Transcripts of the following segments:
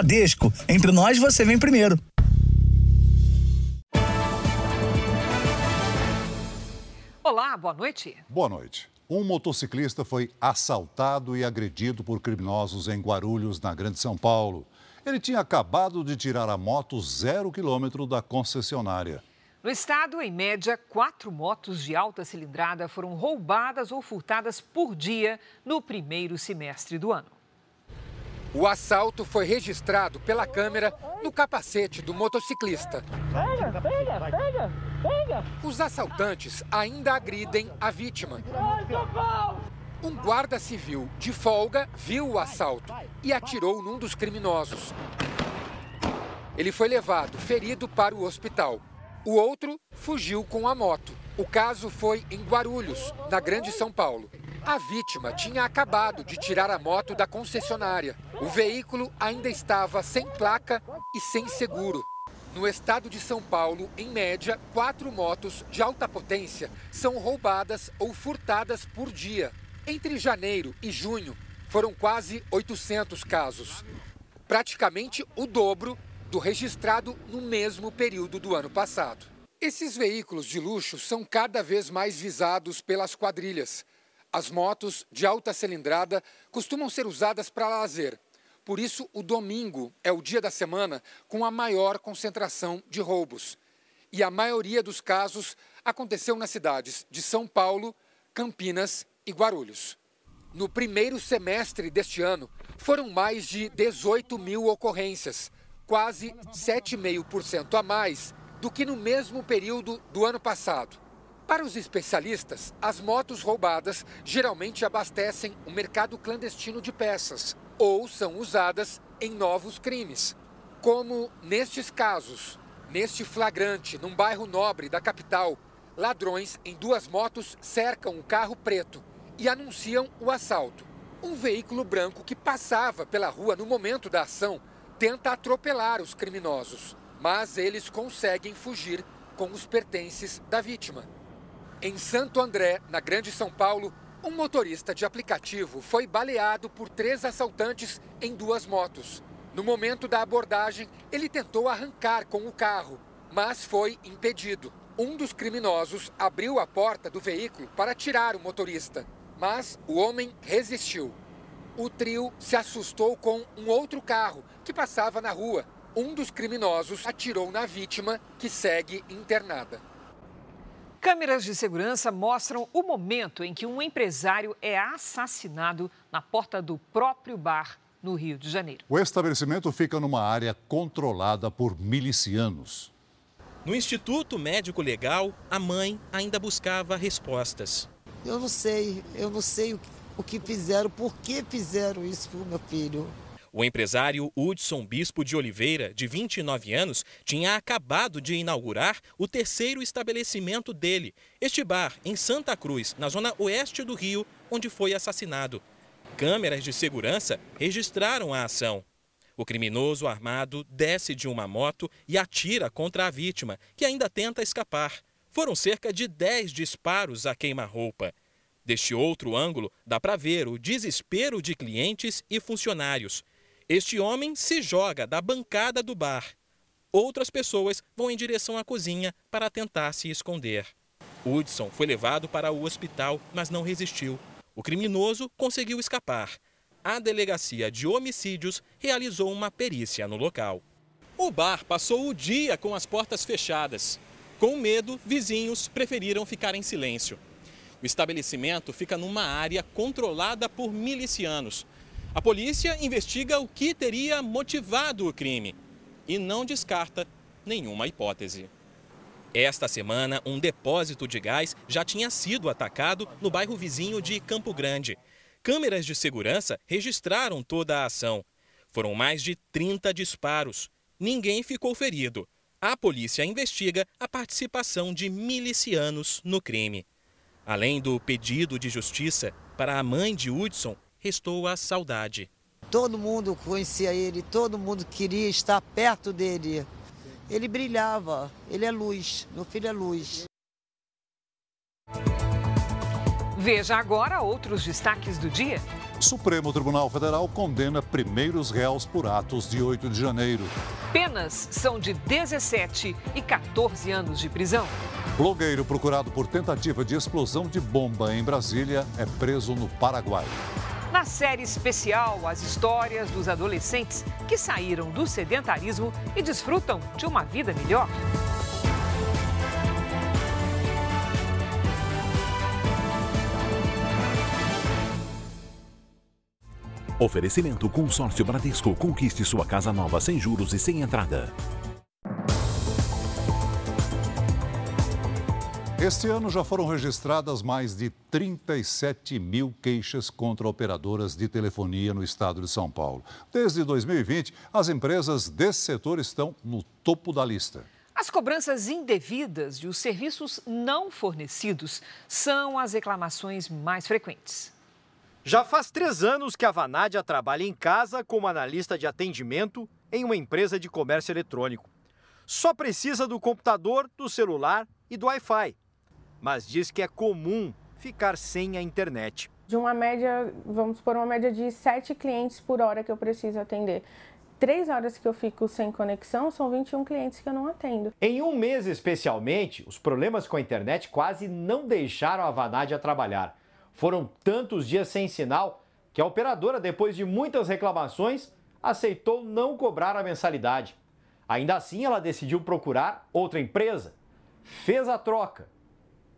Bradesco. Entre nós, você vem primeiro. Olá, boa noite. Boa noite. Um motociclista foi assaltado e agredido por criminosos em Guarulhos, na Grande São Paulo. Ele tinha acabado de tirar a moto zero quilômetro da concessionária. No estado, em média, quatro motos de alta cilindrada foram roubadas ou furtadas por dia no primeiro semestre do ano. O assalto foi registrado pela câmera no capacete do motociclista. Pega, pega, pega, pega. Os assaltantes ainda agridem a vítima. Um guarda civil de folga viu o assalto e atirou num dos criminosos. Ele foi levado ferido para o hospital. O outro fugiu com a moto. O caso foi em Guarulhos, na Grande São Paulo. A vítima tinha acabado de tirar a moto da concessionária. O veículo ainda estava sem placa e sem seguro. No estado de São Paulo, em média, quatro motos de alta potência são roubadas ou furtadas por dia. Entre janeiro e junho, foram quase 800 casos. Praticamente o dobro do registrado no mesmo período do ano passado. Esses veículos de luxo são cada vez mais visados pelas quadrilhas. As motos de alta cilindrada costumam ser usadas para lazer. Por isso, o domingo é o dia da semana com a maior concentração de roubos. E a maioria dos casos aconteceu nas cidades de São Paulo, Campinas e Guarulhos. No primeiro semestre deste ano, foram mais de 18 mil ocorrências, quase 7,5% a mais do que no mesmo período do ano passado. Para os especialistas, as motos roubadas geralmente abastecem o mercado clandestino de peças ou são usadas em novos crimes, como nestes casos. Neste flagrante, num bairro nobre da capital, ladrões em duas motos cercam um carro preto e anunciam o assalto. Um veículo branco que passava pela rua no momento da ação tenta atropelar os criminosos, mas eles conseguem fugir com os pertences da vítima. Em Santo André, na Grande São Paulo, um motorista de aplicativo foi baleado por três assaltantes em duas motos. No momento da abordagem, ele tentou arrancar com o carro, mas foi impedido. Um dos criminosos abriu a porta do veículo para tirar o motorista mas o homem resistiu. O trio se assustou com um outro carro que passava na rua. Um dos criminosos atirou na vítima, que segue internada. Câmeras de segurança mostram o momento em que um empresário é assassinado na porta do próprio bar no Rio de Janeiro. O estabelecimento fica numa área controlada por milicianos. No Instituto Médico Legal, a mãe ainda buscava respostas. Eu não sei, eu não sei o que fizeram, por que fizeram isso para o meu filho. O empresário Hudson Bispo de Oliveira, de 29 anos, tinha acabado de inaugurar o terceiro estabelecimento dele, este bar em Santa Cruz, na zona oeste do Rio, onde foi assassinado. Câmeras de segurança registraram a ação. O criminoso armado desce de uma moto e atira contra a vítima, que ainda tenta escapar. Foram cerca de 10 disparos a queima-roupa. Deste outro ângulo, dá para ver o desespero de clientes e funcionários. Este homem se joga da bancada do bar. Outras pessoas vão em direção à cozinha para tentar se esconder. Hudson foi levado para o hospital, mas não resistiu. O criminoso conseguiu escapar. A delegacia de homicídios realizou uma perícia no local. O bar passou o dia com as portas fechadas. Com medo, vizinhos preferiram ficar em silêncio. O estabelecimento fica numa área controlada por milicianos. A polícia investiga o que teria motivado o crime e não descarta nenhuma hipótese. Esta semana, um depósito de gás já tinha sido atacado no bairro vizinho de Campo Grande. Câmeras de segurança registraram toda a ação. Foram mais de 30 disparos. Ninguém ficou ferido a polícia investiga a participação de milicianos no crime. Além do pedido de justiça, para a mãe de Hudson, restou a saudade. Todo mundo conhecia ele, todo mundo queria estar perto dele. Ele brilhava, ele é luz, meu filho é luz. Veja agora outros destaques do dia. Supremo Tribunal Federal condena primeiros réus por atos de 8 de janeiro. Penas são de 17 e 14 anos de prisão. Blogueiro procurado por tentativa de explosão de bomba em Brasília é preso no Paraguai. Na série especial, as histórias dos adolescentes que saíram do sedentarismo e desfrutam de uma vida melhor. Oferecimento Consórcio Bradesco. Conquiste sua casa nova sem juros e sem entrada. Este ano já foram registradas mais de 37 mil queixas contra operadoras de telefonia no estado de São Paulo. Desde 2020, as empresas desse setor estão no topo da lista. As cobranças indevidas e os serviços não fornecidos são as reclamações mais frequentes. Já faz três anos que a Vanádia trabalha em casa como analista de atendimento em uma empresa de comércio eletrônico. Só precisa do computador, do celular e do Wi-Fi. Mas diz que é comum ficar sem a internet. De uma média, vamos supor, uma média de sete clientes por hora que eu preciso atender. Três horas que eu fico sem conexão são 21 clientes que eu não atendo. Em um mês especialmente, os problemas com a internet quase não deixaram a Vanádia trabalhar. Foram tantos dias sem sinal que a operadora, depois de muitas reclamações, aceitou não cobrar a mensalidade. Ainda assim, ela decidiu procurar outra empresa, fez a troca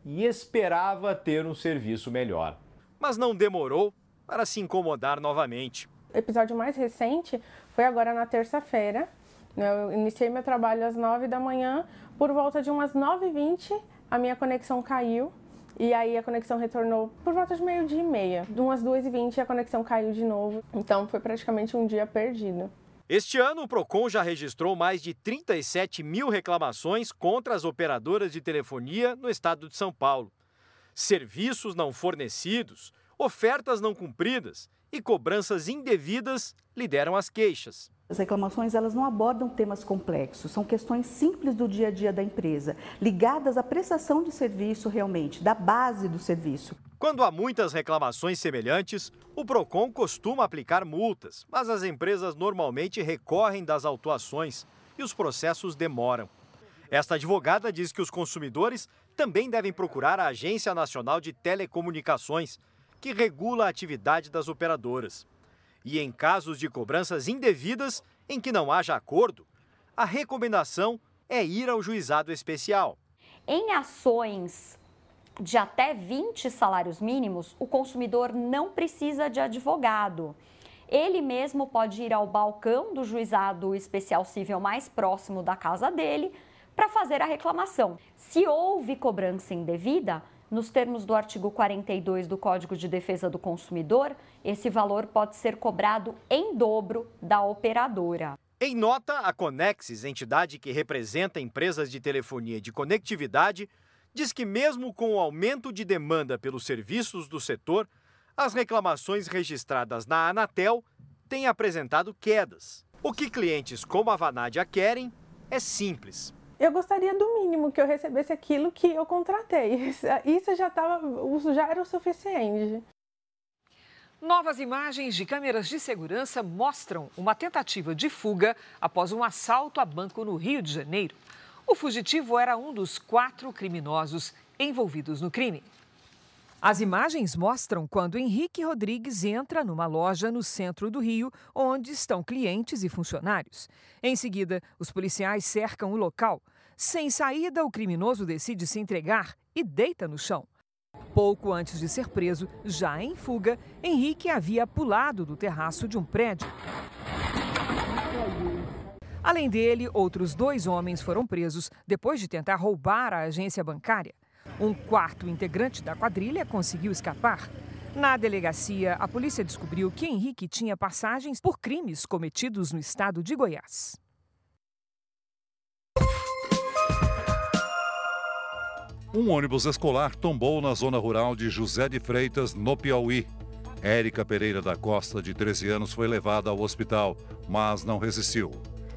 e esperava ter um serviço melhor. Mas não demorou para se incomodar novamente. O episódio mais recente foi agora na terça-feira. Eu iniciei meu trabalho às 9 da manhã. Por volta de umas 9h20, a minha conexão caiu e aí a conexão retornou por volta de meio-dia e meia. De umas 2h20 a conexão caiu de novo. Então foi praticamente um dia perdido. Este ano, o PROCON já registrou mais de 37 mil reclamações contra as operadoras de telefonia no estado de São Paulo. Serviços não fornecidos, ofertas não cumpridas e cobranças indevidas lideram as queixas. As reclamações elas não abordam temas complexos, são questões simples do dia a dia da empresa, ligadas à prestação de serviço realmente, da base do serviço. Quando há muitas reclamações semelhantes, o Procon costuma aplicar multas, mas as empresas normalmente recorrem das autuações e os processos demoram. Esta advogada diz que os consumidores também devem procurar a Agência Nacional de Telecomunicações, que regula a atividade das operadoras. E em casos de cobranças indevidas em que não haja acordo, a recomendação é ir ao juizado especial. Em ações de até 20 salários mínimos, o consumidor não precisa de advogado. Ele mesmo pode ir ao balcão do juizado especial civil mais próximo da casa dele para fazer a reclamação. Se houve cobrança indevida, nos termos do artigo 42 do Código de Defesa do Consumidor, esse valor pode ser cobrado em dobro da operadora. Em nota, a Conexis, entidade que representa empresas de telefonia de conectividade, diz que, mesmo com o aumento de demanda pelos serviços do setor, as reclamações registradas na Anatel têm apresentado quedas. O que clientes como a Vanádia querem é simples eu gostaria do mínimo que eu recebesse aquilo que eu contratei. Isso já, tava, já era o suficiente. Novas imagens de câmeras de segurança mostram uma tentativa de fuga após um assalto a banco no Rio de Janeiro. O fugitivo era um dos quatro criminosos envolvidos no crime. As imagens mostram quando Henrique Rodrigues entra numa loja no centro do Rio, onde estão clientes e funcionários. Em seguida, os policiais cercam o local. Sem saída, o criminoso decide se entregar e deita no chão. Pouco antes de ser preso, já em fuga, Henrique havia pulado do terraço de um prédio. Além dele, outros dois homens foram presos depois de tentar roubar a agência bancária. Um quarto integrante da quadrilha conseguiu escapar. Na delegacia, a polícia descobriu que Henrique tinha passagens por crimes cometidos no estado de Goiás. Um ônibus escolar tombou na zona rural de José de Freitas, no Piauí. Érica Pereira da Costa, de 13 anos, foi levada ao hospital, mas não resistiu.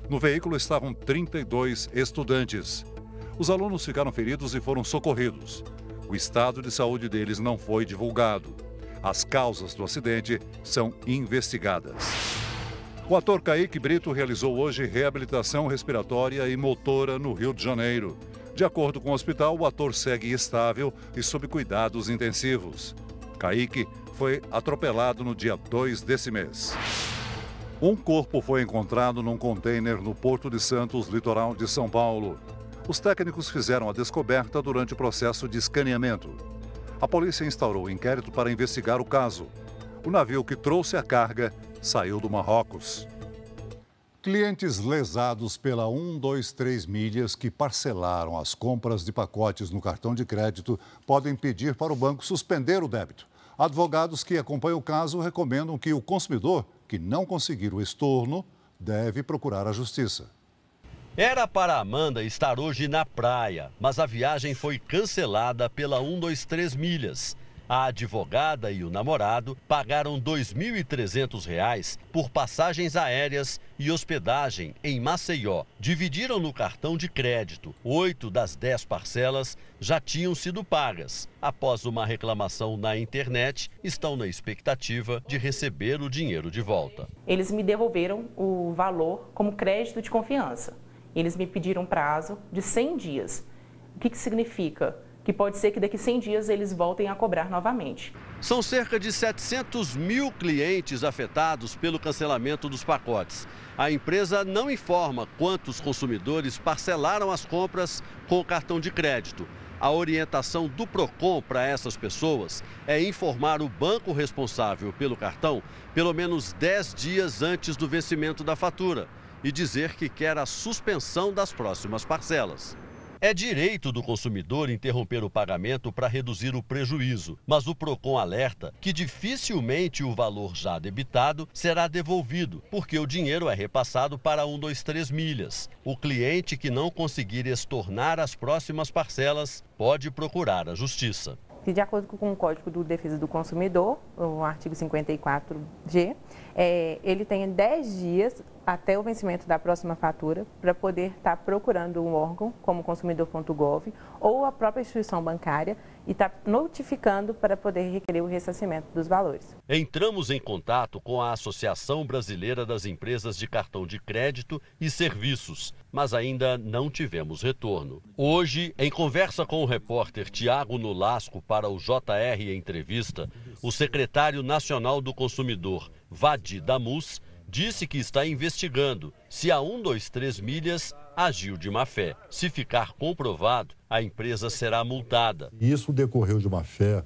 No veículo estavam 32 estudantes. Os alunos ficaram feridos e foram socorridos. O estado de saúde deles não foi divulgado. As causas do acidente são investigadas. O ator Kaique Brito realizou hoje reabilitação respiratória e motora no Rio de Janeiro. De acordo com o hospital, o ator segue estável e sob cuidados intensivos. Kaique foi atropelado no dia 2 desse mês. Um corpo foi encontrado num container no Porto de Santos, litoral de São Paulo. Os técnicos fizeram a descoberta durante o processo de escaneamento. A polícia instaurou inquérito para investigar o caso. O navio que trouxe a carga saiu do Marrocos. Clientes lesados pela 123 milhas que parcelaram as compras de pacotes no cartão de crédito podem pedir para o banco suspender o débito. Advogados que acompanham o caso recomendam que o consumidor que não conseguir o estorno deve procurar a justiça. Era para Amanda estar hoje na praia, mas a viagem foi cancelada pela 123 milhas. A advogada e o namorado pagaram R$ 2.300 por passagens aéreas e hospedagem em Maceió. Dividiram no cartão de crédito. Oito das dez parcelas já tinham sido pagas. Após uma reclamação na internet, estão na expectativa de receber o dinheiro de volta. Eles me devolveram o valor como crédito de confiança. Eles me pediram prazo de 100 dias. O que, que significa? Que pode ser que daqui 100 dias eles voltem a cobrar novamente. São cerca de 700 mil clientes afetados pelo cancelamento dos pacotes. A empresa não informa quantos consumidores parcelaram as compras com o cartão de crédito. A orientação do PROCON para essas pessoas é informar o banco responsável pelo cartão pelo menos 10 dias antes do vencimento da fatura e dizer que quer a suspensão das próximas parcelas. É direito do consumidor interromper o pagamento para reduzir o prejuízo, mas o Procon alerta que dificilmente o valor já debitado será devolvido, porque o dinheiro é repassado para 123 milhas. O cliente que não conseguir estornar as próximas parcelas pode procurar a justiça. De acordo com o Código de Defesa do Consumidor, o artigo 54G, é, ele tem 10 dias até o vencimento da próxima fatura para poder estar tá procurando um órgão, como consumidor.gov, ou a própria instituição bancária, e estar tá notificando para poder requerer o ressarcimento dos valores. Entramos em contato com a Associação Brasileira das Empresas de Cartão de Crédito e Serviços, mas ainda não tivemos retorno. Hoje, em conversa com o repórter Tiago Nolasco para o JR Entrevista, o secretário nacional do consumidor, Vadi Damus, disse que está investigando se a 123 Milhas agiu de má fé. Se ficar comprovado, a empresa será multada. Isso decorreu de má fé,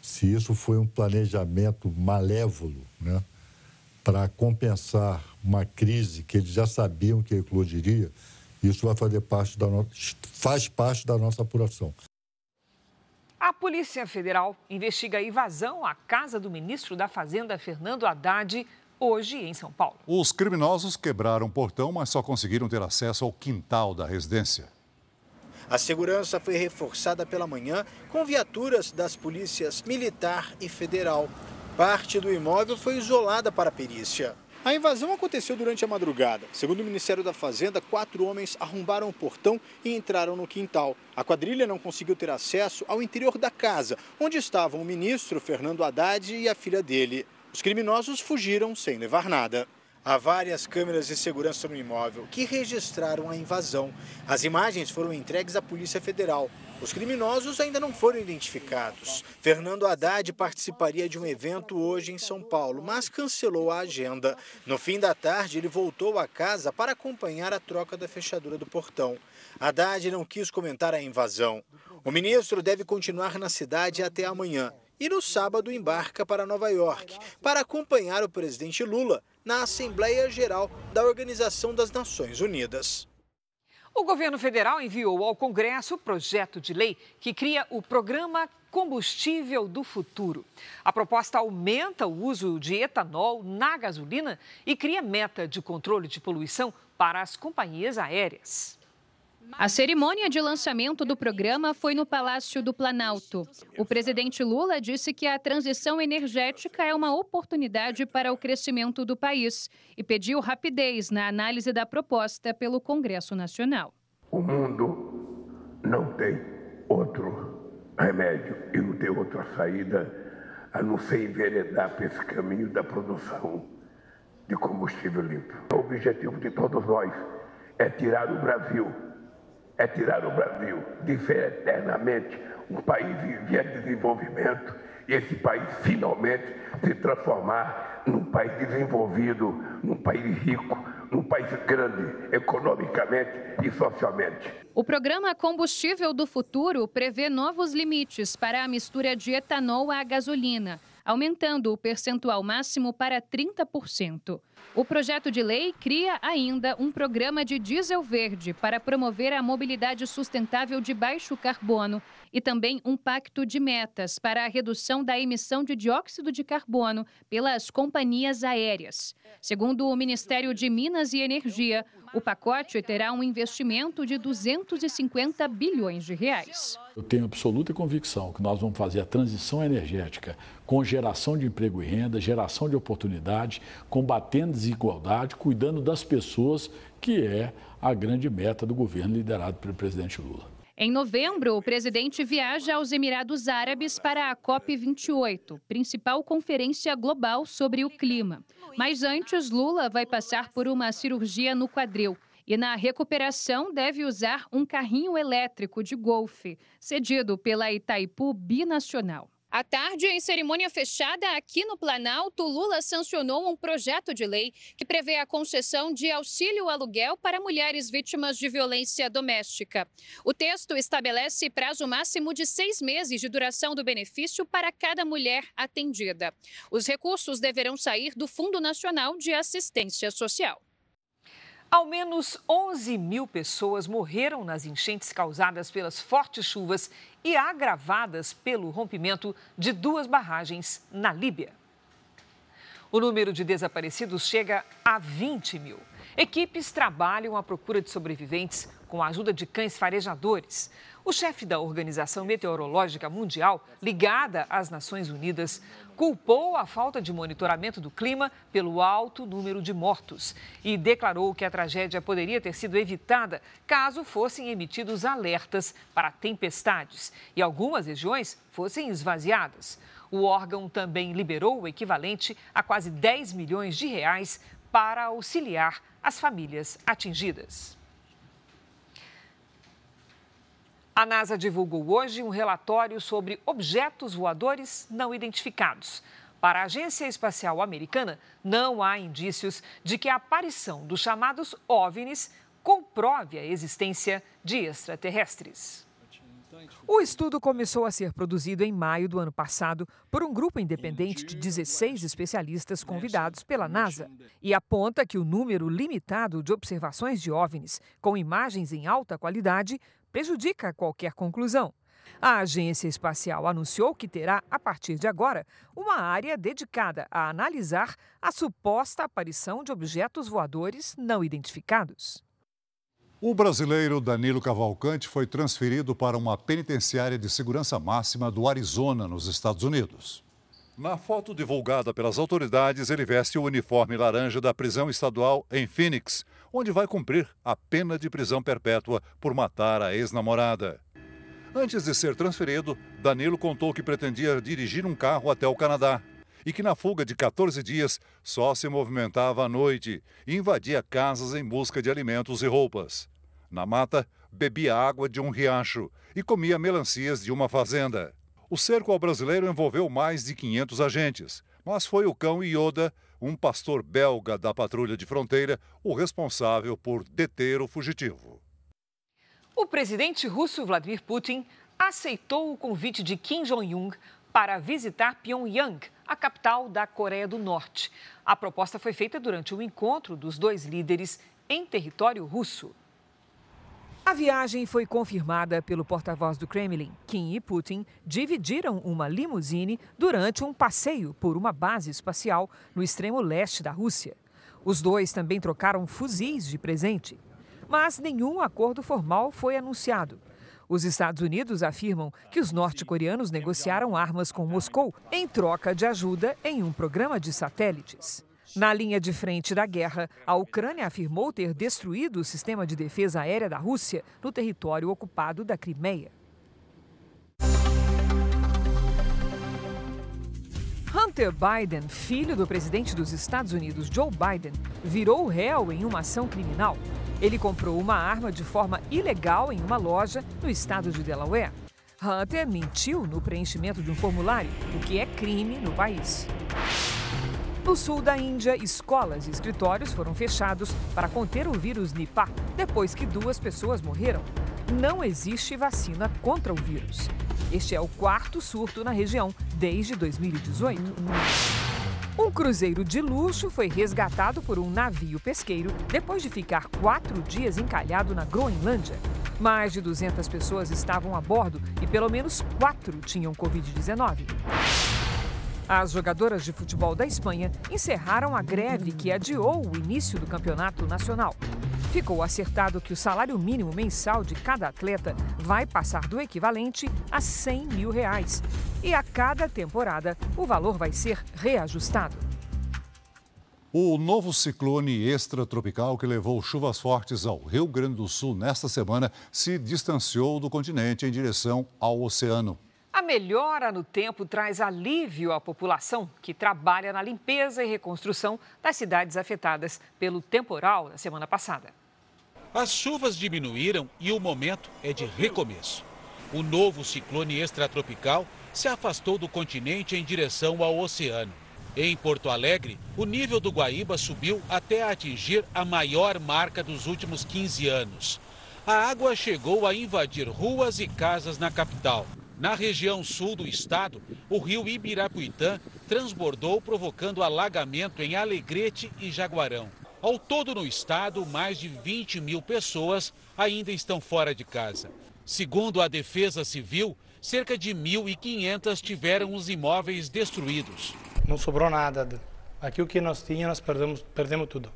se isso foi um planejamento malévolo, né, para compensar uma crise que eles já sabiam que eclodiria, isso vai fazer parte da no... faz parte da nossa apuração. A Polícia Federal investiga a invasão à casa do ministro da Fazenda, Fernando Haddad, hoje em São Paulo. Os criminosos quebraram o portão, mas só conseguiram ter acesso ao quintal da residência. A segurança foi reforçada pela manhã com viaturas das polícias militar e federal. Parte do imóvel foi isolada para a perícia. A invasão aconteceu durante a madrugada. Segundo o Ministério da Fazenda, quatro homens arrombaram o portão e entraram no quintal. A quadrilha não conseguiu ter acesso ao interior da casa, onde estavam o ministro Fernando Haddad e a filha dele. Os criminosos fugiram sem levar nada. Há várias câmeras de segurança no imóvel que registraram a invasão. As imagens foram entregues à Polícia Federal. Os criminosos ainda não foram identificados. Fernando Haddad participaria de um evento hoje em São Paulo, mas cancelou a agenda. No fim da tarde, ele voltou à casa para acompanhar a troca da fechadura do portão. Haddad não quis comentar a invasão. O ministro deve continuar na cidade até amanhã e no sábado embarca para Nova York para acompanhar o presidente Lula na Assembleia Geral da Organização das Nações Unidas. O governo federal enviou ao Congresso o projeto de lei que cria o programa Combustível do Futuro. A proposta aumenta o uso de etanol na gasolina e cria meta de controle de poluição para as companhias aéreas. A cerimônia de lançamento do programa foi no Palácio do Planalto. O presidente Lula disse que a transição energética é uma oportunidade para o crescimento do país e pediu rapidez na análise da proposta pelo Congresso Nacional. O mundo não tem outro remédio e não tem outra saída a não ser enveredar para esse caminho da produção de combustível limpo. O objetivo de todos nós é tirar o Brasil, é tirar o Brasil de ser eternamente um país em via de desenvolvimento e esse país finalmente se transformar num país desenvolvido, num país rico, num país grande economicamente e socialmente. O programa Combustível do Futuro prevê novos limites para a mistura de etanol à gasolina, aumentando o percentual máximo para 30%. O projeto de lei cria ainda um programa de diesel verde para promover a mobilidade sustentável de baixo carbono e também um pacto de metas para a redução da emissão de dióxido de carbono pelas companhias aéreas. Segundo o Ministério de Minas e Energia, o pacote terá um investimento de 250 bilhões de reais. Eu tenho absoluta convicção que nós vamos fazer a transição energética com geração de emprego e renda, geração de oportunidade, combatendo desigualdade, cuidando das pessoas, que é a grande meta do governo liderado pelo presidente Lula. Em novembro, o presidente viaja aos Emirados Árabes para a COP28, principal conferência global sobre o clima. Mas antes, Lula vai passar por uma cirurgia no quadril. E na recuperação deve usar um carrinho elétrico de golfe, cedido pela Itaipu Binacional. À tarde, em cerimônia fechada aqui no Planalto, Lula sancionou um projeto de lei que prevê a concessão de auxílio aluguel para mulheres vítimas de violência doméstica. O texto estabelece prazo máximo de seis meses de duração do benefício para cada mulher atendida. Os recursos deverão sair do Fundo Nacional de Assistência Social. Ao menos 11 mil pessoas morreram nas enchentes causadas pelas fortes chuvas e agravadas pelo rompimento de duas barragens na Líbia. O número de desaparecidos chega a 20 mil. Equipes trabalham à procura de sobreviventes com a ajuda de cães farejadores. O chefe da Organização Meteorológica Mundial, ligada às Nações Unidas, culpou a falta de monitoramento do clima pelo alto número de mortos e declarou que a tragédia poderia ter sido evitada caso fossem emitidos alertas para tempestades e algumas regiões fossem esvaziadas. O órgão também liberou o equivalente a quase 10 milhões de reais para auxiliar as famílias atingidas. A NASA divulgou hoje um relatório sobre objetos voadores não identificados. Para a Agência Espacial Americana, não há indícios de que a aparição dos chamados OVNIs comprove a existência de extraterrestres. O estudo começou a ser produzido em maio do ano passado por um grupo independente de 16 especialistas convidados pela NASA e aponta que o número limitado de observações de OVNIs com imagens em alta qualidade prejudica qualquer conclusão. A agência espacial anunciou que terá, a partir de agora, uma área dedicada a analisar a suposta aparição de objetos voadores não identificados. O brasileiro Danilo Cavalcante foi transferido para uma penitenciária de segurança máxima do Arizona, nos Estados Unidos. Na foto divulgada pelas autoridades, ele veste o uniforme laranja da prisão estadual em Phoenix, onde vai cumprir a pena de prisão perpétua por matar a ex-namorada. Antes de ser transferido, Danilo contou que pretendia dirigir um carro até o Canadá e que na fuga de 14 dias só se movimentava à noite e invadia casas em busca de alimentos e roupas. Na mata, bebia água de um riacho e comia melancias de uma fazenda. O cerco ao brasileiro envolveu mais de 500 agentes, mas foi o cão Yoda, um pastor belga da patrulha de fronteira, o responsável por deter o fugitivo. O presidente russo Vladimir Putin aceitou o convite de Kim Jong-un para visitar Pyongyang, a capital da Coreia do Norte. A proposta foi feita durante o encontro dos dois líderes em território russo. A viagem foi confirmada pelo porta-voz do Kremlin. Kim e Putin dividiram uma limusine durante um passeio por uma base espacial no extremo leste da Rússia. Os dois também trocaram fuzis de presente. Mas nenhum acordo formal foi anunciado. Os Estados Unidos afirmam que os norte-coreanos negociaram armas com Moscou em troca de ajuda em um programa de satélites. Na linha de frente da guerra, a Ucrânia afirmou ter destruído o sistema de defesa aérea da Rússia no território ocupado da Crimeia. Hunter Biden, filho do presidente dos Estados Unidos, Joe Biden, virou réu em uma ação criminal. Ele comprou uma arma de forma ilegal em uma loja no estado de Delaware. Hunter mentiu no preenchimento de um formulário, o que é crime no país. No sul da Índia, escolas e escritórios foram fechados para conter o vírus Nipah, depois que duas pessoas morreram. Não existe vacina contra o vírus. Este é o quarto surto na região desde 2018. Um cruzeiro de luxo foi resgatado por um navio pesqueiro depois de ficar quatro dias encalhado na Groenlândia. Mais de 200 pessoas estavam a bordo e pelo menos quatro tinham Covid-19. As jogadoras de futebol da Espanha encerraram a greve que adiou o início do campeonato nacional. Ficou acertado que o salário mínimo mensal de cada atleta vai passar do equivalente a 100 mil reais. E a cada temporada, o valor vai ser reajustado. O novo ciclone extratropical que levou chuvas fortes ao Rio Grande do Sul nesta semana se distanciou do continente em direção ao oceano. A melhora no tempo traz alívio à população que trabalha na limpeza e reconstrução das cidades afetadas pelo temporal da semana passada. As chuvas diminuíram e o momento é de recomeço. O novo ciclone extratropical se afastou do continente em direção ao oceano. Em Porto Alegre, o nível do Guaíba subiu até atingir a maior marca dos últimos 15 anos. A água chegou a invadir ruas e casas na capital. Na região sul do estado, o rio Ibirapuitã transbordou, provocando alagamento em Alegrete e Jaguarão. Ao todo no estado, mais de 20 mil pessoas ainda estão fora de casa. Segundo a Defesa Civil, cerca de 1.500 tiveram os imóveis destruídos. Não sobrou nada. Aqui o que nós tínhamos, nós perdemos, perdemos tudo.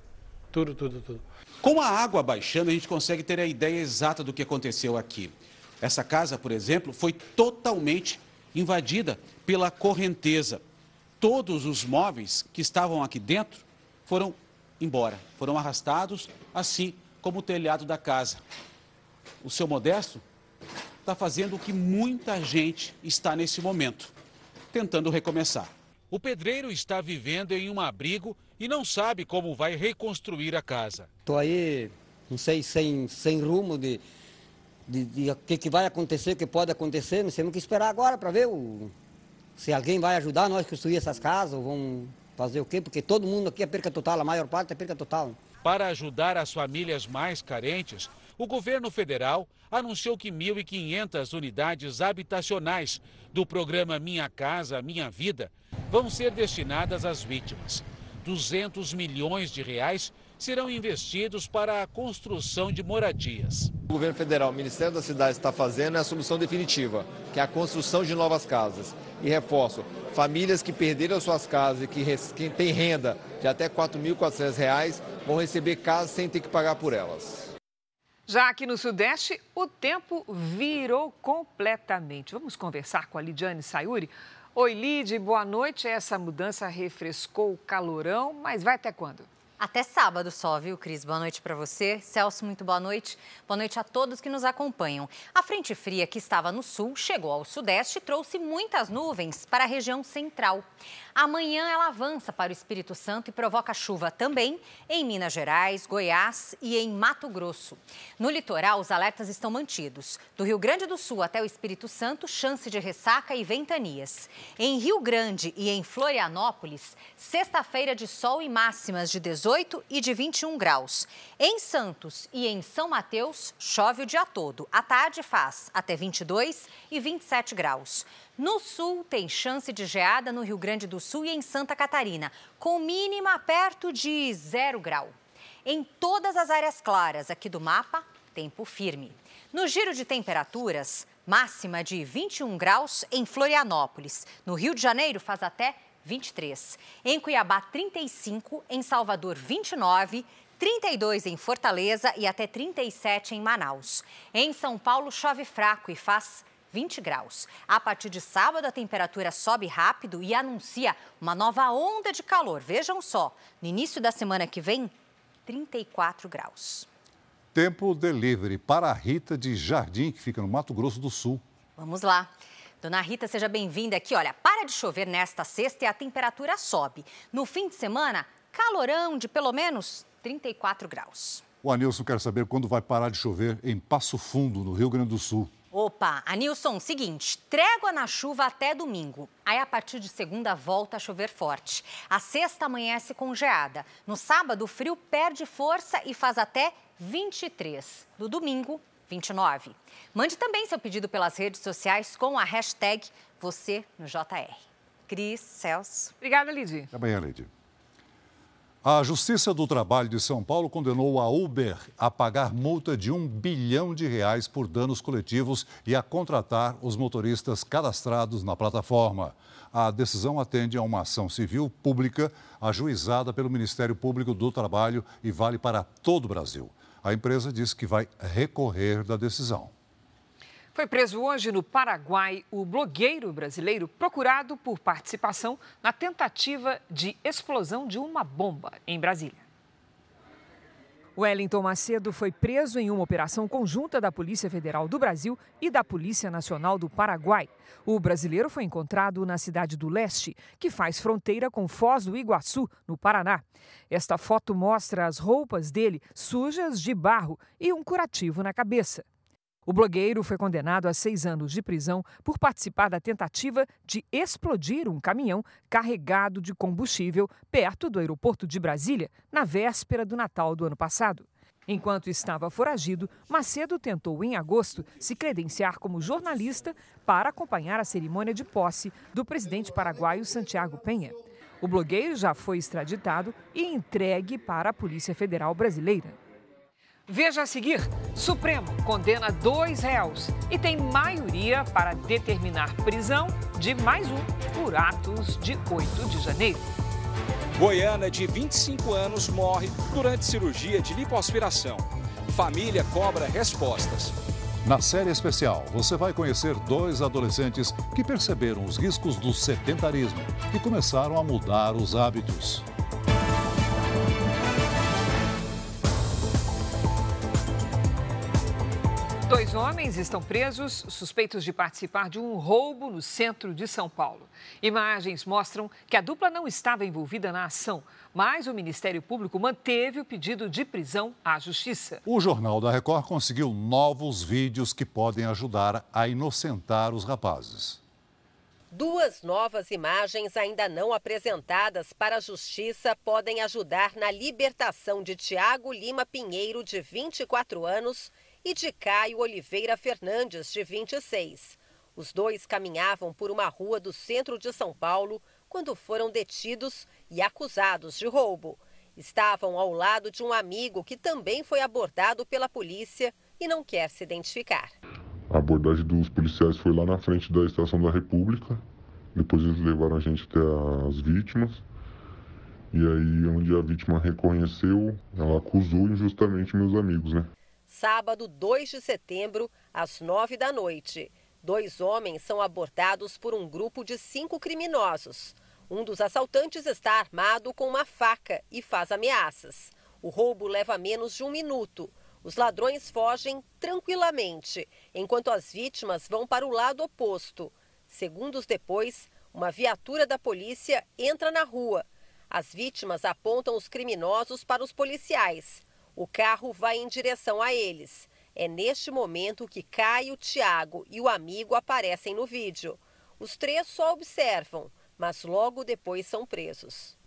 Tudo, tudo, tudo. Com a água baixando, a gente consegue ter a ideia exata do que aconteceu aqui. Essa casa, por exemplo, foi totalmente invadida pela correnteza. Todos os móveis que estavam aqui dentro foram embora, foram arrastados, assim como o telhado da casa. O seu Modesto está fazendo o que muita gente está nesse momento, tentando recomeçar. O pedreiro está vivendo em um abrigo e não sabe como vai reconstruir a casa. Estou aí, não sei, sem, sem rumo de, de, o que, que vai acontecer, o que pode acontecer, nós temos que esperar agora para ver o, se alguém vai ajudar nós a construir essas casas, ou vão fazer o quê? Porque todo mundo aqui é perca total, a maior parte é perca total. Para ajudar as famílias mais carentes, o governo federal anunciou que 1.500 unidades habitacionais do programa Minha Casa Minha Vida vão ser destinadas às vítimas. 200 milhões de reais serão investidos para a construção de moradias. O governo federal, o Ministério da Cidade está fazendo é a solução definitiva, que é a construção de novas casas. E reforço, famílias que perderam suas casas e que, que têm renda de até R$ 4.400 vão receber casas sem ter que pagar por elas. Já aqui no Sudeste, o tempo virou completamente. Vamos conversar com a Lidiane Sayuri. Oi, Lid, boa noite. Essa mudança refrescou o calorão, mas vai até quando? Até sábado só, viu, Cris? Boa noite para você. Celso, muito boa noite. Boa noite a todos que nos acompanham. A frente fria que estava no sul chegou ao sudeste e trouxe muitas nuvens para a região central. Amanhã ela avança para o Espírito Santo e provoca chuva também em Minas Gerais, Goiás e em Mato Grosso. No litoral, os alertas estão mantidos. Do Rio Grande do Sul até o Espírito Santo, chance de ressaca e ventanias. Em Rio Grande e em Florianópolis, sexta-feira de sol e máximas de 18 e de 21 graus. Em Santos e em São Mateus, chove o dia todo. À tarde faz até 22 e 27 graus. No sul, tem chance de geada no Rio Grande do Sul e em Santa Catarina, com mínima perto de zero grau. Em todas as áreas claras aqui do mapa, tempo firme. No giro de temperaturas, máxima de 21 graus em Florianópolis. No Rio de Janeiro, faz até 23. Em Cuiabá, 35. Em Salvador, 29. 32 em Fortaleza e até 37 em Manaus. Em São Paulo, chove fraco e faz 20 graus. A partir de sábado, a temperatura sobe rápido e anuncia uma nova onda de calor. Vejam só, no início da semana que vem, 34 graus. Tempo delivery para a Rita de Jardim, que fica no Mato Grosso do Sul. Vamos lá. Dona Rita, seja bem-vinda aqui. Olha, para de chover nesta sexta e a temperatura sobe. No fim de semana, calorão de pelo menos 34 graus. O Anilson quer saber quando vai parar de chover em Passo Fundo, no Rio Grande do Sul. Opa, Anilson, seguinte, trégua na chuva até domingo. Aí, a partir de segunda, volta a chover forte. A sexta amanhece congeada. No sábado, o frio perde força e faz até 23. No domingo, 29. Mande também seu pedido pelas redes sociais com a hashtag você no JR. Cris, Celso. Obrigada, Lidy. Até amanhã, Lidy. A Justiça do Trabalho de São Paulo condenou a Uber a pagar multa de um bilhão de reais por danos coletivos e a contratar os motoristas cadastrados na plataforma. A decisão atende a uma ação civil pública ajuizada pelo Ministério Público do Trabalho e vale para todo o Brasil. A empresa disse que vai recorrer da decisão. Foi preso hoje no Paraguai o blogueiro brasileiro procurado por participação na tentativa de explosão de uma bomba em Brasília. Wellington Macedo foi preso em uma operação conjunta da Polícia Federal do Brasil e da Polícia Nacional do Paraguai. O brasileiro foi encontrado na cidade do Leste, que faz fronteira com Foz do Iguaçu, no Paraná. Esta foto mostra as roupas dele sujas de barro e um curativo na cabeça. O blogueiro foi condenado a seis anos de prisão por participar da tentativa de explodir um caminhão carregado de combustível perto do aeroporto de Brasília, na véspera do Natal do ano passado. Enquanto estava foragido, Macedo tentou, em agosto, se credenciar como jornalista para acompanhar a cerimônia de posse do presidente paraguaio Santiago Penha. O blogueiro já foi extraditado e entregue para a Polícia Federal Brasileira. Veja a seguir: Supremo condena dois réus e tem maioria para determinar prisão de mais um por atos de 8 de janeiro. Goiana, de 25 anos, morre durante cirurgia de lipoaspiração. Família cobra respostas. Na série especial, você vai conhecer dois adolescentes que perceberam os riscos do sedentarismo e começaram a mudar os hábitos. Dois homens estão presos suspeitos de participar de um roubo no centro de São Paulo. Imagens mostram que a dupla não estava envolvida na ação, mas o Ministério Público manteve o pedido de prisão à Justiça. O Jornal da Record conseguiu novos vídeos que podem ajudar a inocentar os rapazes. Duas novas imagens ainda não apresentadas para a Justiça podem ajudar na libertação de Tiago Lima Pinheiro, de 24 anos, e de Caio Oliveira Fernandes, de 26. Os dois caminhavam por uma rua do centro de São Paulo quando foram detidos e acusados de roubo. Estavam ao lado de um amigo que também foi abordado pela polícia e não quer se identificar. A abordagem dos policiais foi lá na frente da Estação da República. Depois eles levaram a gente até as vítimas. E aí, onde a vítima reconheceu, ela acusou injustamente meus amigos, né? Sábado 2 de setembro, às 9 da noite. Dois homens são abordados por um grupo de cinco criminosos. Um dos assaltantes está armado com uma faca e faz ameaças. O roubo leva menos de um minuto. Os ladrões fogem tranquilamente, enquanto as vítimas vão para o lado oposto. Segundos depois, uma viatura da polícia entra na rua. As vítimas apontam os criminosos para os policiais. O carro vai em direção a eles. É neste momento que Caio, Tiago e o amigo aparecem no vídeo. Os três só observam, mas logo depois são presos.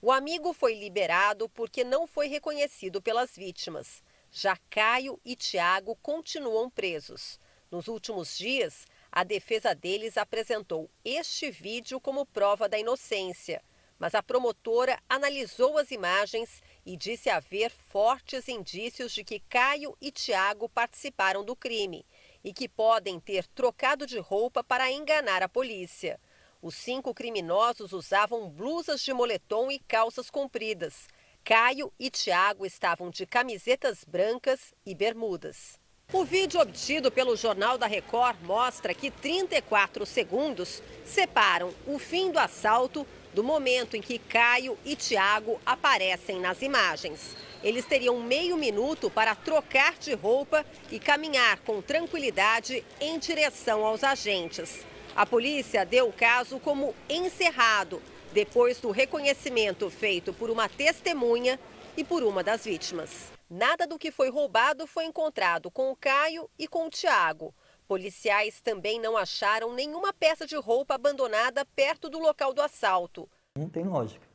O amigo foi liberado porque não foi reconhecido pelas vítimas. Já Caio e Tiago continuam presos. Nos últimos dias, a defesa deles apresentou este vídeo como prova da inocência, mas a promotora analisou as imagens e disse haver fortes indícios de que Caio e Tiago participaram do crime e que podem ter trocado de roupa para enganar a polícia. Os cinco criminosos usavam blusas de moletom e calças compridas. Caio e Tiago estavam de camisetas brancas e bermudas. O vídeo obtido pelo Jornal da Record mostra que 34 segundos separam o fim do assalto do momento em que Caio e Tiago aparecem nas imagens. Eles teriam meio minuto para trocar de roupa e caminhar com tranquilidade em direção aos agentes. A polícia deu o caso como encerrado, depois do reconhecimento feito por uma testemunha e por uma das vítimas. Nada do que foi roubado foi encontrado com o Caio e com o Tiago. Policiais também não acharam nenhuma peça de roupa abandonada perto do local do assalto. Não tem lógica.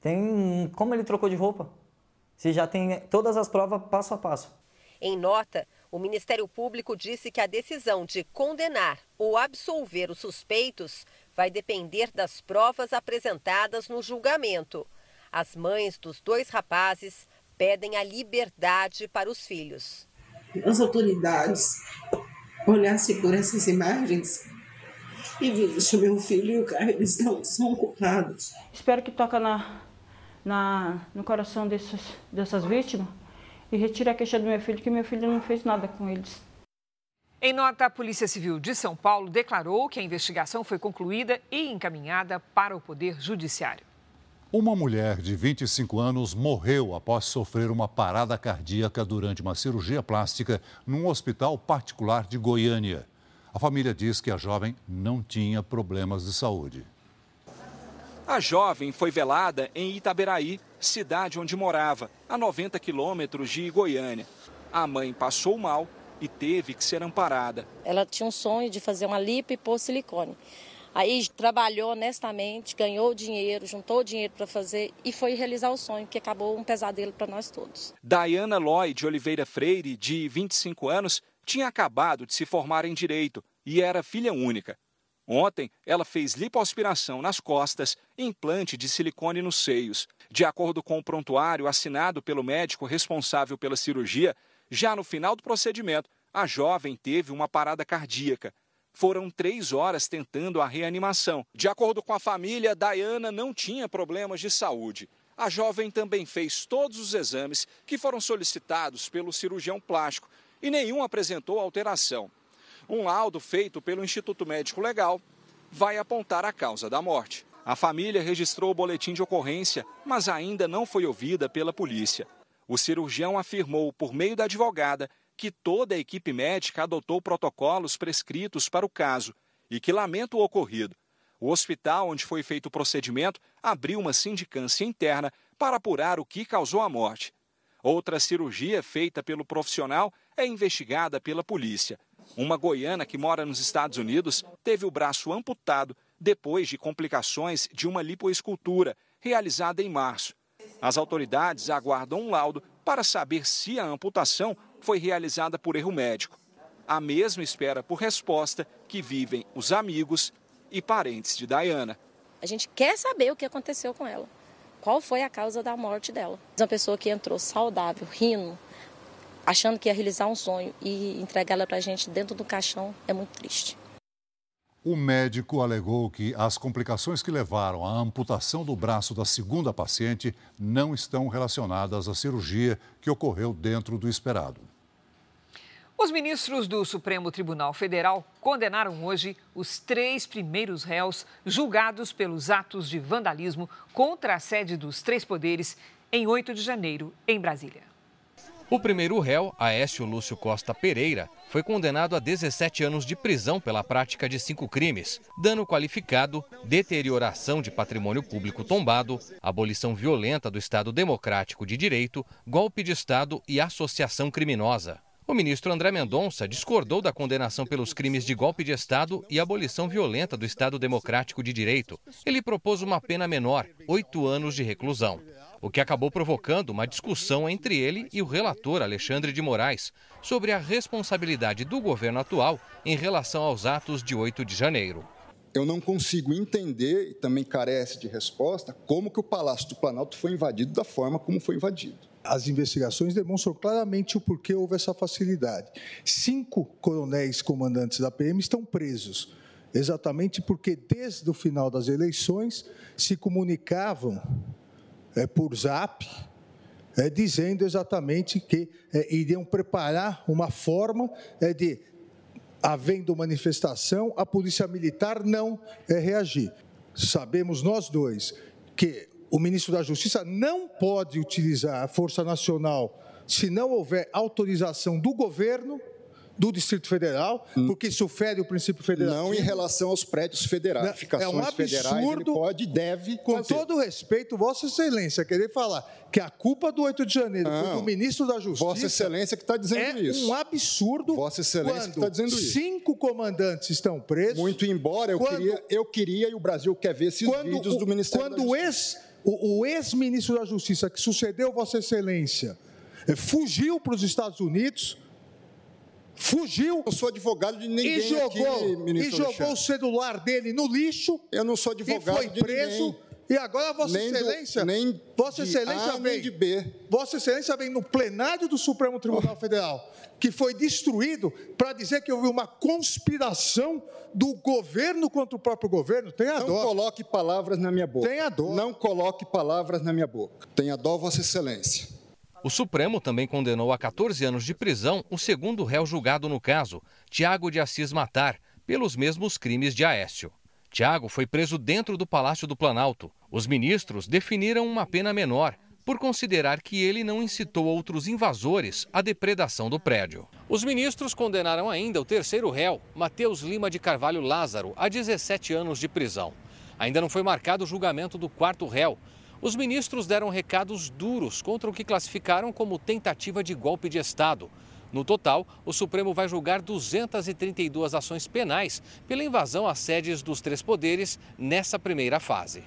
Tem como ele trocou de roupa? Se já tem todas as provas passo a passo. Em nota, o Ministério Público disse que a decisão de condenar ou absolver os suspeitos vai depender das provas apresentadas no julgamento. As mães dos dois rapazes pedem a liberdade para os filhos. As autoridades olhassem por essas imagens e vissem meu filho e o carro, eles não são culpados. Espero que toque na, na, no coração desses, dessas vítimas e retire a queixa do meu filho, que meu filho não fez nada com eles. Em nota, a Polícia Civil de São Paulo declarou que a investigação foi concluída e encaminhada para o Poder Judiciário. Uma mulher de 25 anos morreu após sofrer uma parada cardíaca durante uma cirurgia plástica num hospital particular de Goiânia. A família diz que a jovem não tinha problemas de saúde. A jovem foi velada em Itaberaí, cidade onde morava, a 90 quilômetros de Goiânia. A mãe passou mal e teve que ser amparada. Ela tinha um sonho de fazer uma lipo e pôr silicone. Aí trabalhou honestamente, ganhou dinheiro, juntou dinheiro para fazer e foi realizar o sonho, que acabou um pesadelo para nós todos. Diana Lloyd Oliveira Freire, de 25 anos, tinha acabado de se formar em direito e era filha única. Ontem, ela fez lipoaspiração nas costas e implante de silicone nos seios. De acordo com o prontuário assinado pelo médico responsável pela cirurgia, já no final do procedimento, a jovem teve uma parada cardíaca. Foram três horas tentando a reanimação. De acordo com a família, Diana não tinha problemas de saúde. A jovem também fez todos os exames que foram solicitados pelo cirurgião plástico e nenhum apresentou alteração. Um laudo feito pelo Instituto Médico Legal vai apontar a causa da morte. A família registrou o boletim de ocorrência, mas ainda não foi ouvida pela polícia. O cirurgião afirmou, por meio da advogada, que toda a equipe médica adotou protocolos prescritos para o caso e que lamenta o ocorrido. O hospital onde foi feito o procedimento abriu uma sindicância interna para apurar o que causou a morte. Outra cirurgia feita pelo profissional é investigada pela polícia. Uma goiana que mora nos Estados Unidos teve o braço amputado depois de complicações de uma lipoescultura realizada em março. As autoridades aguardam um laudo para saber se a amputação foi realizada por erro médico. A mesma espera por resposta que vivem os amigos e parentes de Diana. A gente quer saber o que aconteceu com ela. Qual foi a causa da morte dela? Uma pessoa que entrou saudável, rindo, achando que ia realizar um sonho e entregar ela para a gente dentro do caixão é muito triste. O médico alegou que as complicações que levaram à amputação do braço da segunda paciente não estão relacionadas à cirurgia que ocorreu dentro do esperado. Os ministros do Supremo Tribunal Federal condenaram hoje os três primeiros réus julgados pelos atos de vandalismo contra a sede dos três poderes em 8 de janeiro, em Brasília. O primeiro réu, Aécio Lúcio Costa Pereira, foi condenado a 17 anos de prisão pela prática de cinco crimes: dano qualificado, deterioração de patrimônio público tombado, abolição violenta do Estado Democrático de Direito, golpe de Estado e associação criminosa. O ministro André Mendonça discordou da condenação pelos crimes de golpe de Estado e abolição violenta do Estado Democrático de Direito. Ele propôs uma pena menor, oito anos de reclusão o que acabou provocando uma discussão entre ele e o relator Alexandre de Moraes sobre a responsabilidade do governo atual em relação aos atos de 8 de janeiro. Eu não consigo entender, e também carece de resposta, como que o Palácio do Planalto foi invadido da forma como foi invadido. As investigações demonstram claramente o porquê houve essa facilidade. Cinco coronéis comandantes da PM estão presos, exatamente porque desde o final das eleições se comunicavam é, por zap, é, dizendo exatamente que é, iriam preparar uma forma é, de, havendo manifestação, a polícia militar não é, reagir. Sabemos nós dois que o ministro da Justiça não pode utilizar a Força Nacional se não houver autorização do governo do Distrito Federal, porque isso fere o princípio federal. Não em relação aos prédios federais. É um absurdo. Ele pode e deve. Com fazer. todo respeito, Vossa Excelência, querer falar que a culpa do 8 de janeiro foi Não. do ministro da Justiça. Vossa Excelência que está dizendo é isso. um absurdo. Vossa Excelência que está dizendo isso. Cinco comandantes estão presos. Muito embora eu, Quando- queria, eu queria e o Brasil quer ver esses vídeos o, do Ministério quando da Justiça. ex o, o ex-ministro da Justiça que sucedeu Vossa Excelência eh, fugiu para os Estados Unidos, fugiu. Eu sou advogado de ninguém e jogou, aqui, e jogou o celular dele no lixo. Eu não sou e advogado foi de preso. ninguém. E agora Vossa Nem do- Excelência, nem Vossa Excelência A nem vem de B. Vossa Excelência vem no plenário do Supremo Tribunal Federal, que foi destruído para dizer que houve uma conspiração do governo contra o próprio governo. Tenha Não dó. coloque palavras na minha boca. Tenha dó. Não coloque palavras na minha boca. Tenha dó, Vossa Excelência. O Supremo também condenou a 14 anos de prisão o segundo réu julgado no caso, Tiago de Assis Matar, pelos mesmos crimes de Aécio. Tiago foi preso dentro do Palácio do Planalto. Os ministros definiram uma pena menor, por considerar que ele não incitou outros invasores à depredação do prédio. Os ministros condenaram ainda o terceiro réu, Matheus Lima de Carvalho Lázaro, a 17 anos de prisão. Ainda não foi marcado o julgamento do quarto réu. Os ministros deram recados duros contra o que classificaram como tentativa de golpe de Estado. No total, o Supremo vai julgar 232 ações penais pela invasão às sedes dos três poderes nessa primeira fase.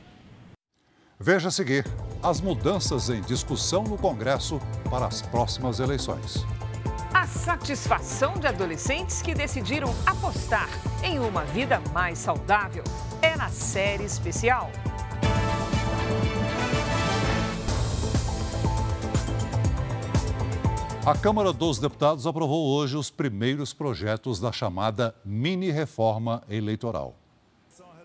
Veja a seguir as mudanças em discussão no Congresso para as próximas eleições. A satisfação de adolescentes que decidiram apostar em uma vida mais saudável é na série especial. A Câmara dos Deputados aprovou hoje os primeiros projetos da chamada mini-reforma eleitoral.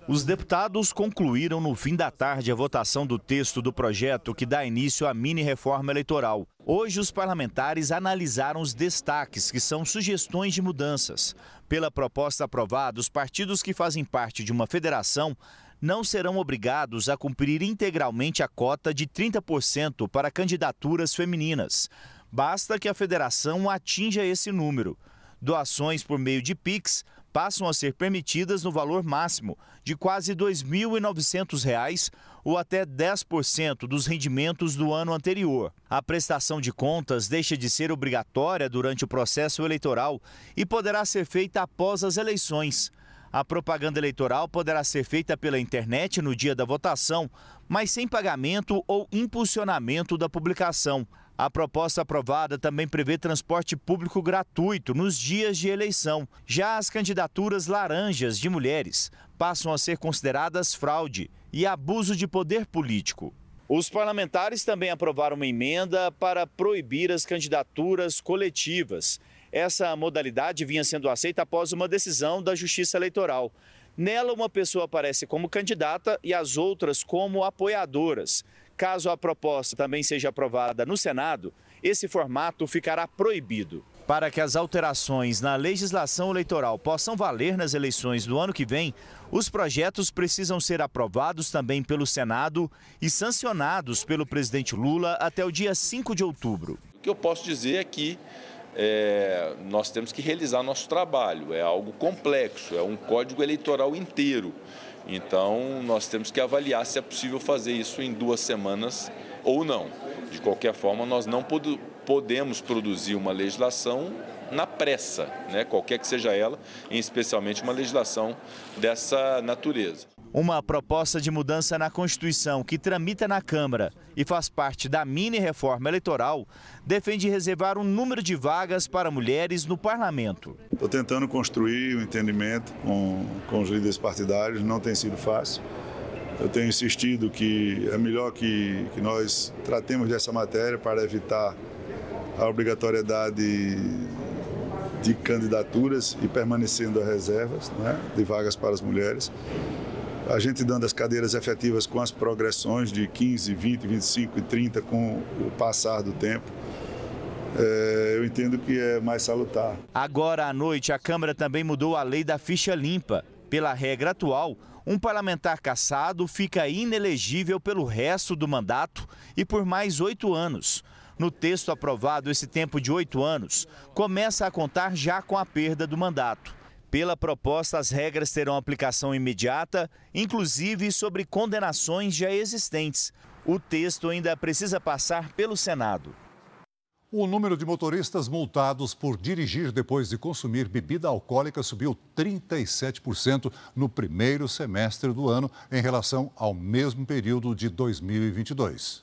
Os deputados concluíram no fim da tarde a votação do texto do projeto que dá início à mini-reforma eleitoral. Hoje, os parlamentares analisaram os destaques, que são sugestões de mudanças. Pela proposta aprovada, os partidos que fazem parte de uma federação não serão obrigados a cumprir integralmente a cota de 30% para candidaturas femininas. Basta que a federação atinja esse número. Doações por meio de PIX passam a ser permitidas no valor máximo de quase R$ 2.900 ou até 10% dos rendimentos do ano anterior. A prestação de contas deixa de ser obrigatória durante o processo eleitoral e poderá ser feita após as eleições. A propaganda eleitoral poderá ser feita pela internet no dia da votação, mas sem pagamento ou impulsionamento da publicação. A proposta aprovada também prevê transporte público gratuito nos dias de eleição. Já as candidaturas laranjas de mulheres passam a ser consideradas fraude e abuso de poder político. Os parlamentares também aprovaram uma emenda para proibir as candidaturas coletivas. Essa modalidade vinha sendo aceita após uma decisão da Justiça Eleitoral. Nela, uma pessoa aparece como candidata e as outras como apoiadoras. Caso a proposta também seja aprovada no Senado, esse formato ficará proibido. Para que as alterações na legislação eleitoral possam valer nas eleições do ano que vem, os projetos precisam ser aprovados também pelo Senado e sancionados pelo presidente Lula até o dia 5 de outubro. O que eu posso dizer é que é, nós temos que realizar nosso trabalho. É algo complexo, é um código eleitoral inteiro. Então, nós temos que avaliar se é possível fazer isso em duas semanas ou não. De qualquer forma, nós não pod podemos produzir uma legislação na pressa, né? qualquer que seja ela, e especialmente uma legislação dessa natureza. Uma proposta de mudança na Constituição que tramita na Câmara e faz parte da mini-reforma eleitoral defende reservar um número de vagas para mulheres no parlamento. Estou tentando construir o um entendimento com, com os líderes partidários, não tem sido fácil. Eu tenho insistido que é melhor que, que nós tratemos dessa matéria para evitar a obrigatoriedade de candidaturas e permanecendo as reservas né, de vagas para as mulheres. A gente dando as cadeiras efetivas com as progressões de 15, 20, 25 e 30 com o passar do tempo. É, eu entendo que é mais salutar. Agora à noite, a Câmara também mudou a lei da ficha limpa. Pela regra atual, um parlamentar cassado fica inelegível pelo resto do mandato e por mais oito anos. No texto aprovado, esse tempo de oito anos começa a contar já com a perda do mandato. Pela proposta, as regras terão aplicação imediata, inclusive sobre condenações já existentes. O texto ainda precisa passar pelo Senado. O número de motoristas multados por dirigir depois de consumir bebida alcoólica subiu 37% no primeiro semestre do ano em relação ao mesmo período de 2022.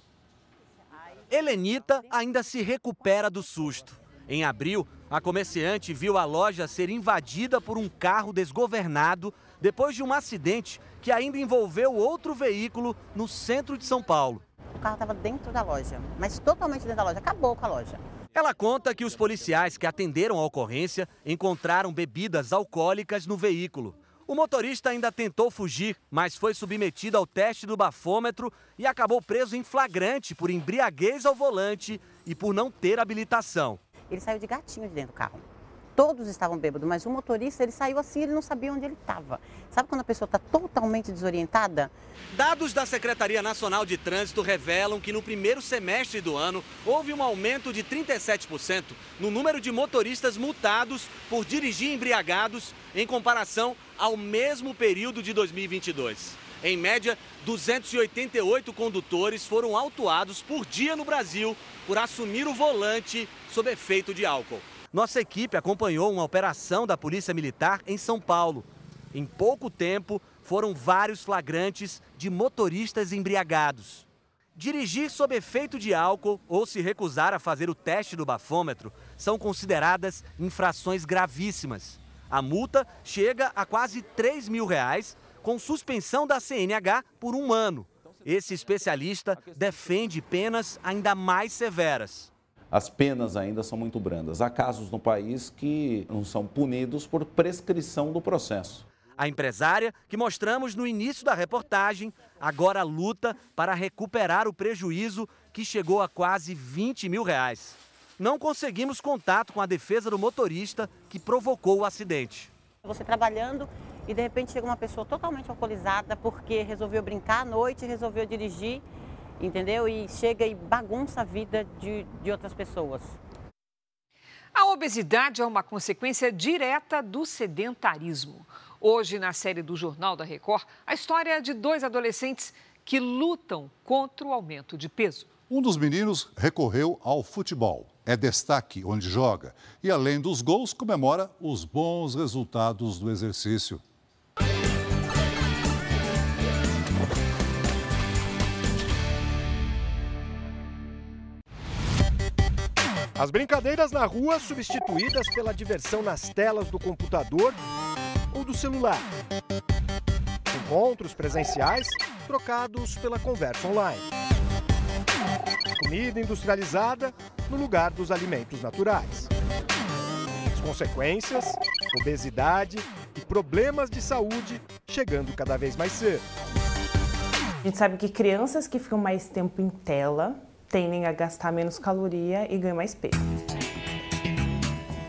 Helenita ainda se recupera do susto. Em abril, a comerciante viu a loja ser invadida por um carro desgovernado depois de um acidente que ainda envolveu outro veículo no centro de São Paulo. O carro estava dentro da loja, mas totalmente dentro da loja, acabou com a loja. Ela conta que os policiais que atenderam a ocorrência encontraram bebidas alcoólicas no veículo. O motorista ainda tentou fugir, mas foi submetido ao teste do bafômetro e acabou preso em flagrante por embriaguez ao volante e por não ter habilitação. Ele saiu de gatinho de dentro do carro todos estavam bêbados, mas o motorista ele saiu assim, ele não sabia onde ele estava. Sabe quando a pessoa está totalmente desorientada? Dados da Secretaria Nacional de Trânsito revelam que no primeiro semestre do ano houve um aumento de 37% no número de motoristas multados por dirigir embriagados em comparação ao mesmo período de 2022. Em média, 288 condutores foram autuados por dia no Brasil por assumir o volante sob efeito de álcool. Nossa equipe acompanhou uma operação da Polícia Militar em São Paulo. Em pouco tempo, foram vários flagrantes de motoristas embriagados. Dirigir sob efeito de álcool ou se recusar a fazer o teste do bafômetro são consideradas infrações gravíssimas. A multa chega a quase 3 mil reais, com suspensão da CNH por um ano. Esse especialista defende penas ainda mais severas as penas ainda são muito brandas. Há casos no país que não são punidos por prescrição do processo. A empresária, que mostramos no início da reportagem, agora luta para recuperar o prejuízo que chegou a quase 20 mil reais. Não conseguimos contato com a defesa do motorista que provocou o acidente. Você trabalhando e de repente chega uma pessoa totalmente alcoolizada porque resolveu brincar à noite, resolveu dirigir entendeu? E chega e bagunça a vida de, de outras pessoas. A obesidade é uma consequência direta do sedentarismo. Hoje, na série do Jornal da Record, a história de dois adolescentes que lutam contra o aumento de peso. Um dos meninos recorreu ao futebol. É destaque onde joga e, além dos gols, comemora os bons resultados do exercício. As brincadeiras na rua substituídas pela diversão nas telas do computador ou do celular. Encontros presenciais trocados pela conversa online. Comida industrializada no lugar dos alimentos naturais. As consequências, obesidade e problemas de saúde chegando cada vez mais cedo. A gente sabe que crianças que ficam mais tempo em tela tendem a gastar menos caloria e ganham mais peso.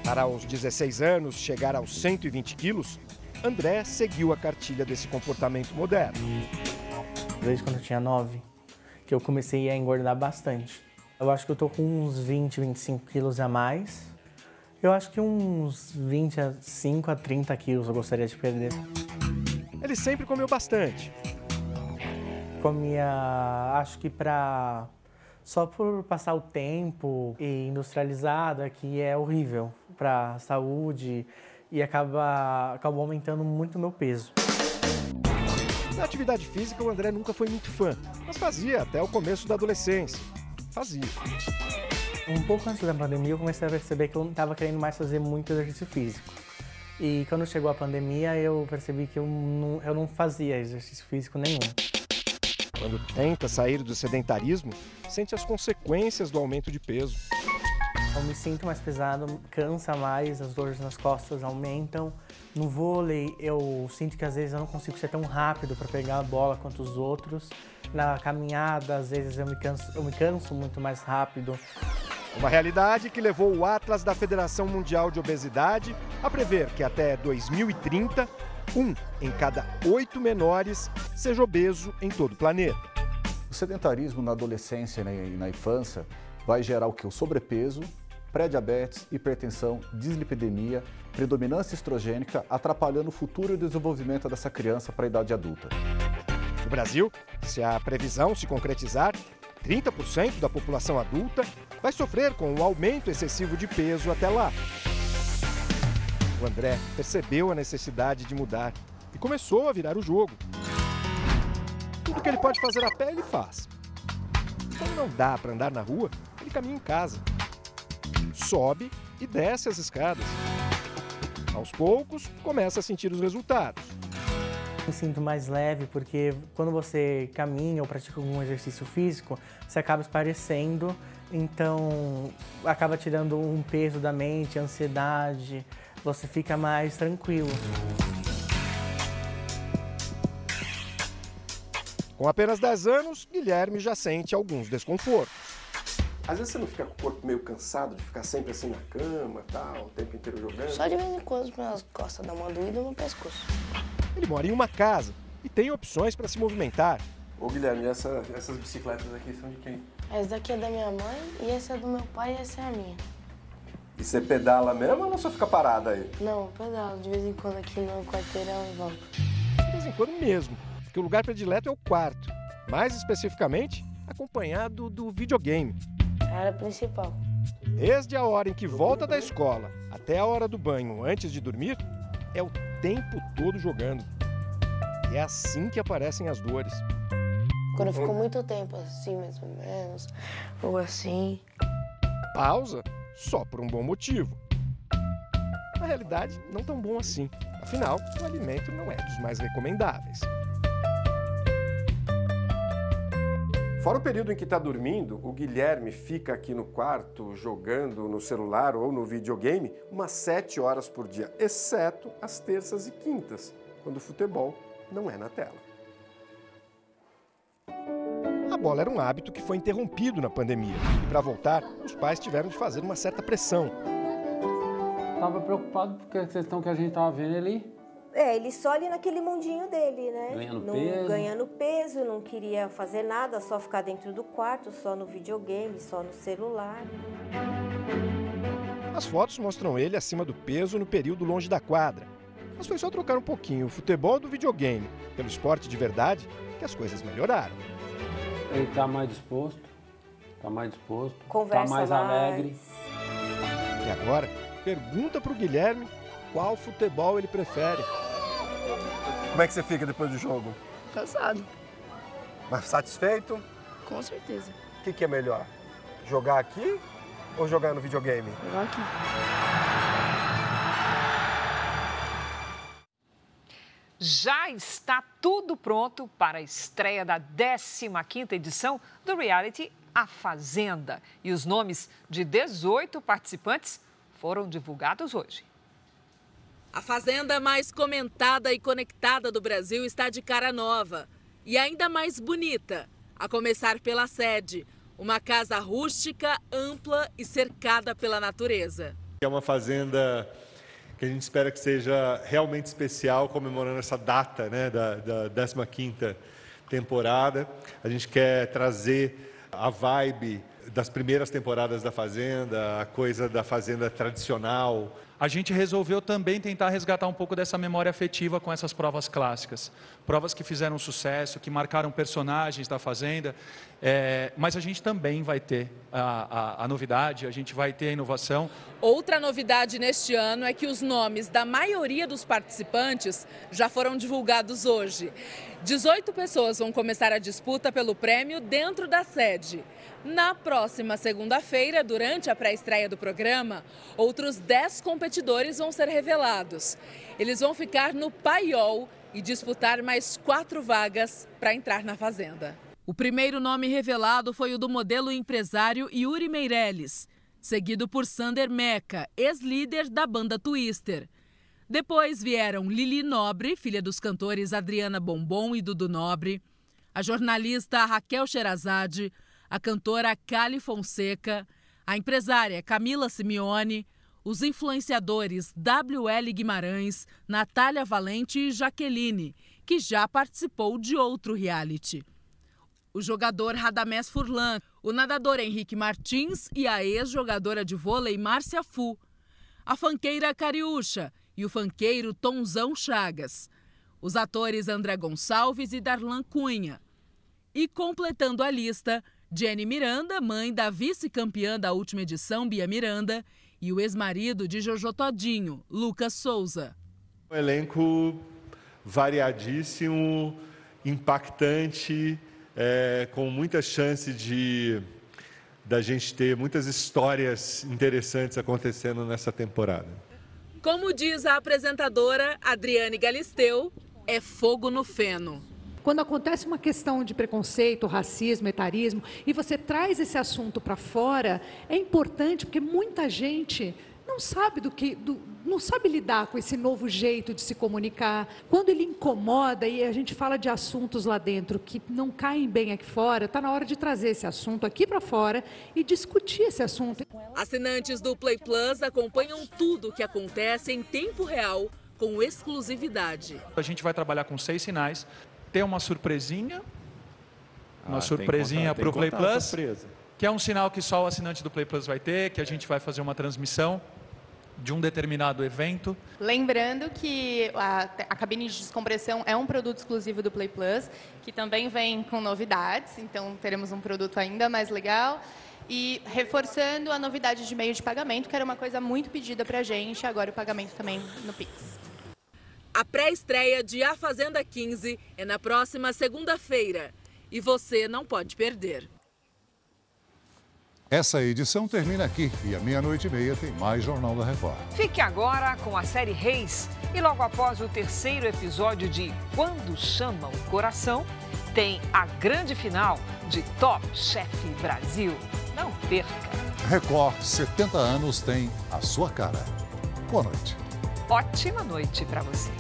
Para aos 16 anos chegar aos 120 quilos, André seguiu a cartilha desse comportamento moderno. Desde quando eu tinha 9, que eu comecei a engordar bastante. Eu acho que eu tô com uns 20, 25 quilos a mais. Eu acho que uns 25 a 30 quilos eu gostaria de perder. Ele sempre comeu bastante. Comia, acho que para só por passar o tempo e industrializada que é horrível para a saúde e acaba, acaba aumentando muito o meu peso. Na atividade física, o André nunca foi muito fã, mas fazia até o começo da adolescência. Fazia. Um pouco antes da pandemia, eu comecei a perceber que eu não estava querendo mais fazer muito exercício físico. E quando chegou a pandemia, eu percebi que eu não, eu não fazia exercício físico nenhum. Quando tenta sair do sedentarismo, sente as consequências do aumento de peso. Eu me sinto mais pesado, cansa mais, as dores nas costas aumentam. No vôlei, eu sinto que às vezes eu não consigo ser tão rápido para pegar a bola quanto os outros. Na caminhada, às vezes eu me canso, eu me canso muito mais rápido. Uma realidade que levou o Atlas da Federação Mundial de Obesidade a prever que até 2030 um em cada oito menores seja obeso em todo o planeta. O sedentarismo na adolescência e na infância vai gerar o que? O sobrepeso, pré-diabetes, hipertensão, dislipidemia, predominância estrogênica, atrapalhando o futuro desenvolvimento dessa criança para a idade adulta. No Brasil, se a previsão se concretizar, 30% da população adulta vai sofrer com o aumento excessivo de peso até lá. O André percebeu a necessidade de mudar e começou a virar o jogo. Tudo que ele pode fazer a pé, ele faz. Quando não dá para andar na rua, ele caminha em casa. Sobe e desce as escadas. Aos poucos, começa a sentir os resultados. Me sinto mais leve porque quando você caminha ou pratica algum exercício físico, você acaba esparecendo, então acaba tirando um peso da mente, ansiedade, você fica mais tranquilo. Com apenas 10 anos, Guilherme já sente alguns desconfortos. Às vezes você não fica com o corpo meio cansado de ficar sempre assim na cama, tal, o tempo inteiro jogando? Só de vez em quando minhas costas dão uma doída no pescoço. Ele mora em uma casa e tem opções para se movimentar. Ô Guilherme, essa, essas bicicletas aqui são de quem? Essa daqui é da minha mãe e essa é do meu pai e essa é a minha. E você pedala mesmo ou só fica parada aí? Não, pedalo de vez em quando aqui no quarteirão e volto. De vez em quando mesmo, porque o lugar predileto é o quarto. Mais especificamente, acompanhado do videogame. A área principal. Desde a hora em que volta da escola até a hora do banho antes de dormir, é o tempo todo jogando. E é assim que aparecem as dores. Quando eu fico muito tempo assim, mais ou menos, ou assim. Pausa só por um bom motivo. Na realidade, não tão bom assim. Afinal, o alimento não é dos mais recomendáveis. Fora o período em que está dormindo, o Guilherme fica aqui no quarto jogando no celular ou no videogame umas sete horas por dia, exceto as terças e quintas, quando o futebol não é na tela. Bola era um hábito que foi interrompido na pandemia. E para voltar, os pais tiveram de fazer uma certa pressão. Estava preocupado porque a questão que a gente estava vendo ali é, ele só ali naquele mundinho dele, né? Ganhando não, peso. Ganhando peso, não queria fazer nada, só ficar dentro do quarto, só no videogame, só no celular. As fotos mostram ele acima do peso no período longe da quadra. Mas foi só trocar um pouquinho o futebol do videogame pelo esporte de verdade que as coisas melhoraram. Ele está mais disposto, está mais disposto, Conversa está mais, mais alegre. E agora, pergunta para o Guilherme qual futebol ele prefere. Como é que você fica depois do jogo? Cansado. Mas satisfeito? Com certeza. O que, que é melhor? Jogar aqui ou jogar no videogame? Jogar aqui. Já está tudo pronto para a estreia da 15ª edição do reality A Fazenda. E os nomes de 18 participantes foram divulgados hoje. A fazenda mais comentada e conectada do Brasil está de cara nova e ainda mais bonita, a começar pela sede, uma casa rústica, ampla e cercada pela natureza. É uma fazenda que a gente espera que seja realmente especial, comemorando essa data né, da, da 15ª temporada. A gente quer trazer a vibe das primeiras temporadas da Fazenda, a coisa da Fazenda tradicional, a gente resolveu também tentar resgatar um pouco dessa memória afetiva com essas provas clássicas. Provas que fizeram sucesso, que marcaram personagens da Fazenda, é, mas a gente também vai ter a, a, a novidade, a gente vai ter a inovação. Outra novidade neste ano é que os nomes da maioria dos participantes já foram divulgados hoje. 18 pessoas vão começar a disputa pelo prêmio dentro da sede. Na próxima segunda-feira, durante a pré-estreia do programa, outros 10 competidores vão ser revelados. Eles vão ficar no paiol e disputar mais quatro vagas para entrar na Fazenda. O primeiro nome revelado foi o do modelo empresário Yuri Meirelles, seguido por Sander Meca, ex-líder da banda Twister. Depois vieram Lili Nobre, filha dos cantores Adriana Bombom e Dudu Nobre, a jornalista Raquel Sherazade, a cantora Cali Fonseca, a empresária Camila Simeone, os influenciadores WL Guimarães, Natália Valente e Jaqueline, que já participou de outro reality. o jogador Radamés Furlan, o nadador Henrique Martins e a ex-jogadora de vôlei Márcia Fu, a fanqueira Cariúcha e o fanqueiro Tonzão Chagas, os atores André Gonçalves e Darlan Cunha. E completando a lista, Jenny Miranda, mãe da vice-campeã da última edição, Bia Miranda, e o ex-marido de Jojo Todinho, Lucas Souza. Um elenco variadíssimo, impactante, é, com muita chance de da gente ter muitas histórias interessantes acontecendo nessa temporada. Como diz a apresentadora Adriane Galisteu, é fogo no feno. Quando acontece uma questão de preconceito, racismo, etarismo, e você traz esse assunto para fora, é importante porque muita gente não sabe do que, do, não sabe lidar com esse novo jeito de se comunicar. Quando ele incomoda e a gente fala de assuntos lá dentro que não caem bem aqui fora, está na hora de trazer esse assunto aqui para fora e discutir esse assunto. Assinantes do Play Plus acompanham tudo o que acontece em tempo real com exclusividade. A gente vai trabalhar com seis sinais, ter uma surpresinha, uma ah, surpresinha para o Play Plus, que é um sinal que só o assinante do Play Plus vai ter, que a gente vai fazer uma transmissão de um determinado evento. Lembrando que a, a, cabine de descompressão é um produto exclusivo do Play Plus, que também vem com novidades, então teremos um produto ainda mais legal. E reforçando a novidade de meio de pagamento, que era uma coisa muito pedida para a gente, agora o pagamento também no Pix. A pré-estreia de A Fazenda 15 é na próxima segunda-feira e você não pode perder. Essa edição termina aqui e à meia-noite e meia tem mais Jornal da Record. Fique agora com a série Reis e logo após o terceiro episódio de Quando Chama o Coração, tem a grande final de Top Chef Brasil. Não perca! Record 70 anos tem a sua cara. Boa noite. Ótima noite para você.